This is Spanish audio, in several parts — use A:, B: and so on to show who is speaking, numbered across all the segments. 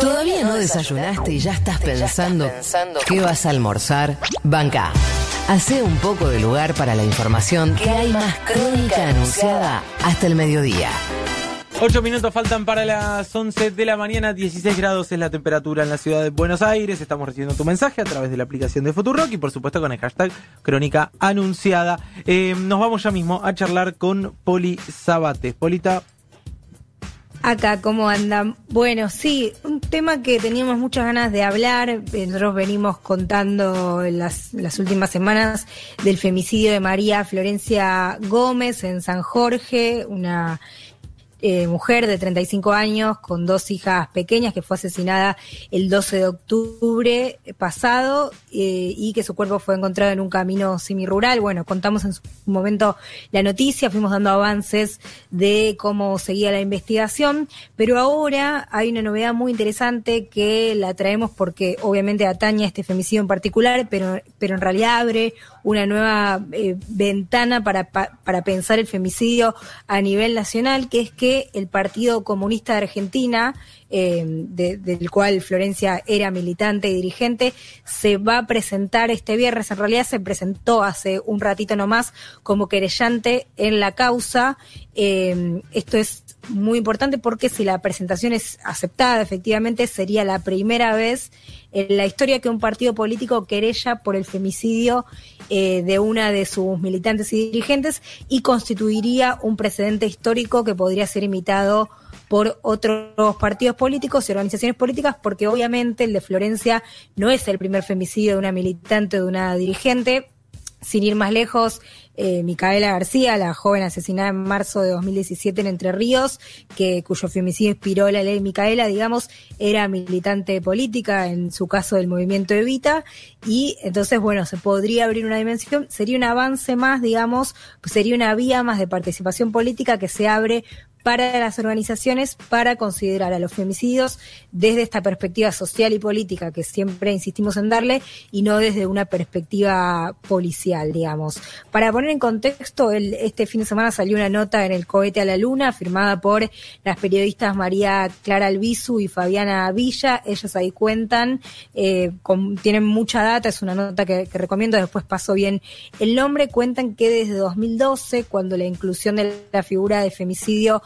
A: ¿Todavía no desayunaste y ya estás pensando qué vas a almorzar? Banca. Hace un poco de lugar para la información que hay más crónica anunciada hasta el mediodía.
B: Ocho minutos faltan para las 11 de la mañana, 16 grados es la temperatura en la ciudad de Buenos Aires. Estamos recibiendo tu mensaje a través de la aplicación de Futurock y por supuesto con el hashtag Crónica Anunciada. Eh, nos vamos ya mismo a charlar con Poli Sabates. Polita,
C: Acá, ¿cómo andan? Bueno, sí, un tema que teníamos muchas ganas de hablar. Nosotros venimos contando en las, las últimas semanas del femicidio de María Florencia Gómez en San Jorge, una eh, mujer de 35 años con dos hijas pequeñas que fue asesinada el 12 de octubre pasado eh, y que su cuerpo fue encontrado en un camino semirural. Bueno, contamos en su momento la noticia, fuimos dando avances de cómo seguía la investigación, pero ahora hay una novedad muy interesante que la traemos porque obviamente atañe a este femicidio en particular, pero, pero en realidad abre una nueva eh, ventana para, para pensar el femicidio a nivel nacional, que es que el Partido Comunista de Argentina, eh, del cual Florencia era militante y dirigente, se va a presentar este viernes, en realidad se presentó hace un ratito nomás como querellante en la causa. Eh, esto es muy importante porque si la presentación es aceptada, efectivamente sería la primera vez en la historia que un partido político querella por el femicidio eh, de una de sus militantes y dirigentes y constituiría un precedente histórico que podría ser imitado por otros partidos políticos y organizaciones políticas, porque obviamente el de Florencia no es el primer femicidio de una militante o de una dirigente. Sin ir más lejos, eh, Micaela García, la joven asesinada en marzo de 2017 en Entre Ríos, que cuyo femicidio inspiró la ley Micaela, digamos, era militante política, en su caso del movimiento Evita, y entonces, bueno, se podría abrir una dimensión, sería un avance más, digamos, sería una vía más de participación política que se abre para las organizaciones para considerar a los femicidios desde esta perspectiva social y política que siempre insistimos en darle y no desde una perspectiva policial, digamos. Para poner en contexto, el, este fin de semana salió una nota en el cohete a la luna firmada por las periodistas María Clara Albizu y Fabiana Villa. Ellas ahí cuentan, eh, tienen mucha data, es una nota que, que recomiendo, después paso bien el nombre, cuentan que desde 2012, cuando la inclusión de la figura de femicidio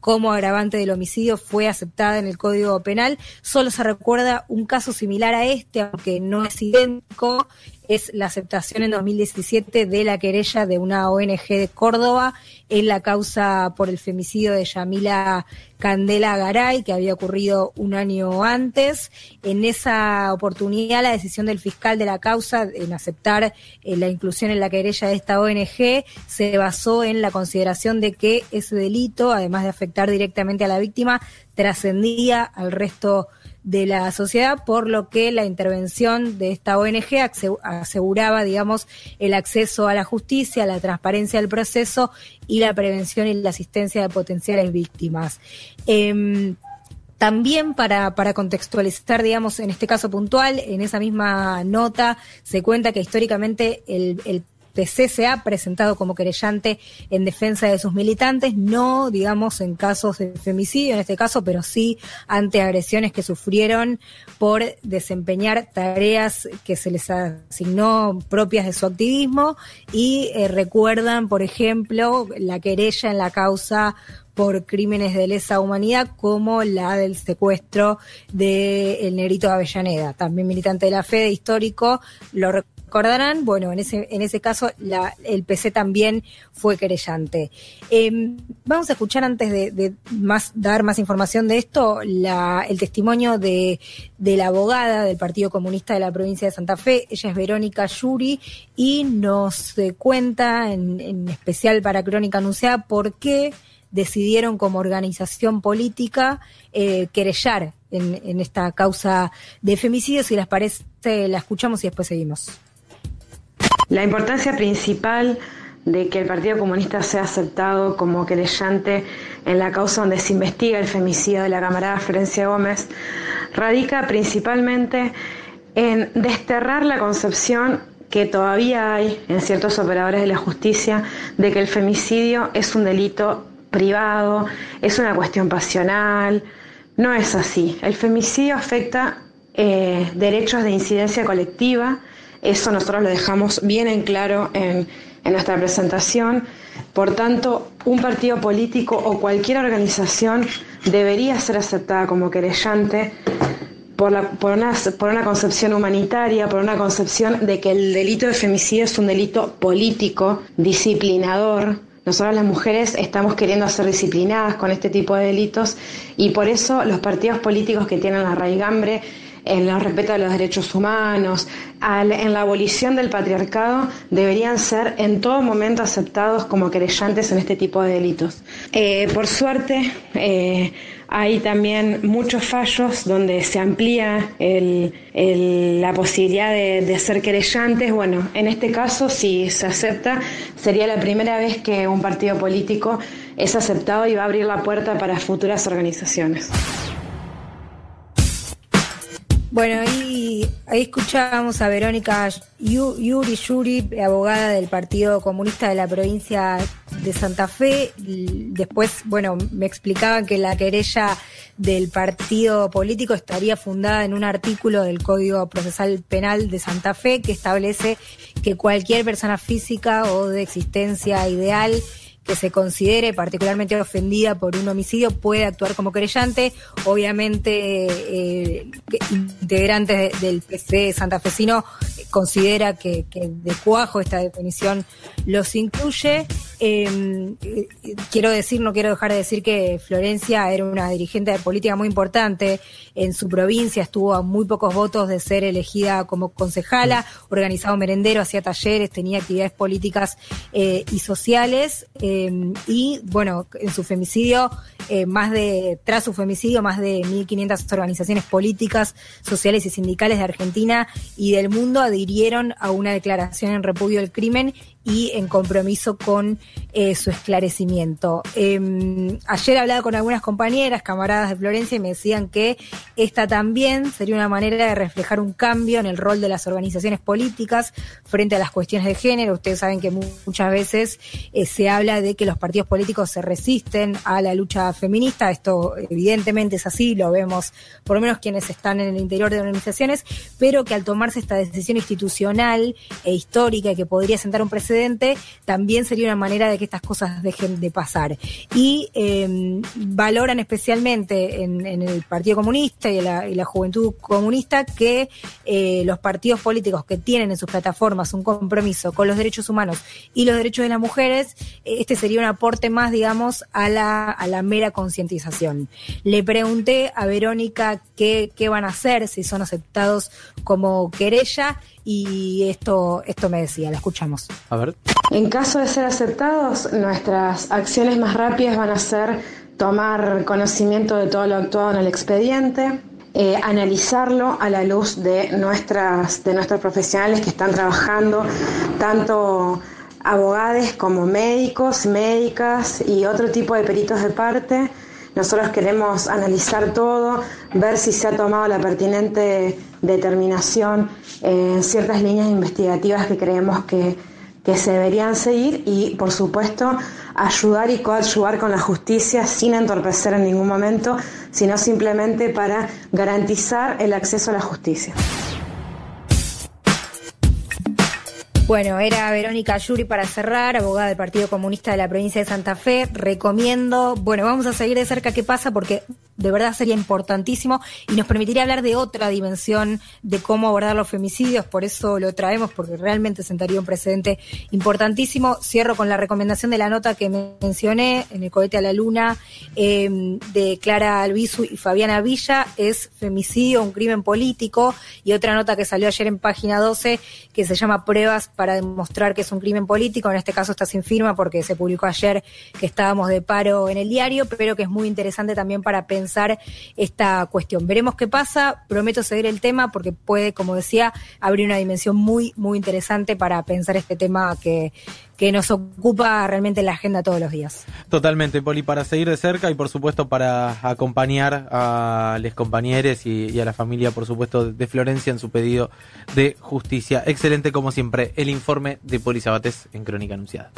C: como agravante del homicidio fue aceptada en el Código Penal. Solo se recuerda un caso similar a este, aunque no es idéntico, es la aceptación en 2017 de la querella de una ONG de Córdoba en la causa por el femicidio de Yamila Candela Garay, que había ocurrido un año antes. En esa oportunidad, la decisión del fiscal de la causa en aceptar eh, la inclusión en la querella de esta ONG se basó en la consideración de que ese delito, además de afectar directamente a la víctima, trascendía al resto de la sociedad, por lo que la intervención de esta ONG aseguraba, digamos, el acceso a la justicia, la transparencia del proceso y la prevención y la asistencia de potenciales víctimas. Em, también para, para contextualizar, digamos, en este caso puntual, en esa misma nota se cuenta que históricamente el, el PC se ha presentado como querellante en defensa de sus militantes, no, digamos, en casos de femicidio en este caso, pero sí ante agresiones que sufrieron por desempeñar tareas que se les asignó propias de su activismo y eh, recuerdan, por ejemplo, la querella en la causa por crímenes de lesa humanidad como la del secuestro del el negrito de Avellaneda, también militante de la fe, de histórico, lo recordarán, bueno, en ese, en ese caso la, el PC también fue querellante. Em, vamos a escuchar antes de, más, dar más información de esto, la, el testimonio de, de la abogada del Partido Comunista de la provincia de Santa Fe, ella es Verónica Yuri, y nos eh, cuenta, en, en especial para Crónica Anunciada, por qué decidieron como organización política eh, querellar en, en, esta causa de femicidio. Si les parece, la escuchamos y después seguimos.
D: La importancia principal de que el Partido Comunista sea aceptado como querellante en la causa donde se investiga el femicidio de la camarada Florencia Gómez radica principalmente en desterrar la concepción que todavía hay en ciertos operadores de la justicia de que el femicidio es un delito privado, es una cuestión pasional, No es así. El femicidio afecta eh, derechos de incidencia colectiva. Eso nosotros lo dejamos bien en claro en, en nuestra presentación. Por tanto, un partido político o cualquier organización debería ser aceptada como querellante por, la, por, una, por, una, concepción humanitaria, por una concepción de que el delito de femicidio es un delito político, disciplinador. Nosotras las mujeres estamos queriendo ser disciplinadas con este tipo de delitos y por eso los partidos políticos que tienen la raigambre en el respeto de los derechos humanos, en la abolición del patriarcado, deberían ser en todo momento aceptados como querellantes en este tipo de delitos. Eh, por suerte, eh, hay también muchos fallos donde se amplía la posibilidad de, de, ser querellantes. Bueno, en este caso, si se acepta, sería la primera vez que un partido político es aceptado y va a abrir la puerta para futuras organizaciones.
C: Bueno, ahí, ahí escuchábamos a Verónica Yuri Yuri, abogada del Partido Comunista de la provincia de Santa Fe. Después, bueno, me explicaban que la querella del partido político estaría fundada en un artículo del Código Procesal Penal de Santa Fe que establece que cualquier persona física o de existencia ideal que se considere particularmente ofendida por un homicidio puede actuar como querellante. Obviamente, eh, integrantes del PC santafesino considera que, de cuajo esta definición los incluye. Eh, quiero decir, no quiero dejar de decir que Florencia era una dirigente de política muy importante. En su provincia estuvo a muy pocos votos de ser elegida como concejala, organizado merendero, hacía talleres, tenía actividades políticas eh, y sociales. Eh, y bueno, en su femicidio, eh, más de, tras su femicidio, más de 1.500 organizaciones políticas, sociales y sindicales de Argentina y del mundo adhirieron a una declaración en repudio del crimen y en compromiso con eh, su esclarecimiento. Eh, ayer hablaba con algunas compañeras, camaradas de Florencia, y me decían que esta también sería una manera de reflejar un cambio en el rol de las organizaciones políticas frente a las cuestiones de género. Ustedes saben que muchas veces eh, se habla de que los partidos políticos se resisten a la lucha feminista. Esto evidentemente es así, lo vemos por lo menos quienes están en el interior de organizaciones, pero que al tomarse esta decisión institucional e histórica que podría sentar un precedente, también sería una manera de que estas cosas dejen de pasar. Y eh, valoran especialmente en, el Partido Comunista y la, Juventud Comunista que eh, los partidos políticos que tienen en sus plataformas un compromiso con los derechos humanos y los derechos de las mujeres, este sería un aporte más, digamos, a la, a la mera concientización. Le pregunté a Verónica qué, qué van a hacer, si son aceptados como querella, y esto, esto me decía, la escuchamos.
B: A ver.
D: En caso de ser aceptados, nuestras acciones más rápidas van a ser tomar conocimiento de todo lo actuado en el expediente, eh, analizarlo a la luz de nuestras, de nuestros profesionales que están trabajando, tanto abogados como médicos, médicas y otro tipo de peritos de parte. Nosotros queremos analizar todo, ver si se ha tomado la pertinente determinación en ciertas líneas investigativas que creemos que, que se deberían seguir y, por supuesto, ayudar y coadyuvar con la justicia sin entorpecer en ningún momento, sino simplemente para garantizar el acceso a la justicia.
C: Bueno, era Verónica Yuri para cerrar, abogada del Partido Comunista de la provincia de Santa Fe. Recomiendo, bueno, vamos a seguir de cerca qué pasa porque de verdad sería importantísimo y nos permitiría hablar de otra dimensión de cómo abordar los femicidios, por eso lo traemos, porque realmente sentaría un precedente importantísimo. Cierro con la recomendación de la nota que mencioné en el cohete a la luna eh, de Clara Albizu y Fabiana Villa, es femicidio, un crimen político, y otra nota que salió ayer en página 12 que se llama Pruebas para demostrar que es un crimen político, en este caso está sin firma porque se publicó ayer que estábamos de paro en el diario, pero que es muy interesante también para pensar esta cuestión. Veremos qué pasa, prometo seguir el tema porque puede, como decía, abrir una dimensión muy, muy interesante para pensar este tema que, que nos ocupa realmente la agenda todos los días.
B: Totalmente, Poli, para seguir de cerca y por supuesto para acompañar a los compañeros y, a la familia, por supuesto, de Florencia en su pedido de justicia. Excelente como siempre el informe de Poli Sabates en Crónica Anunciada.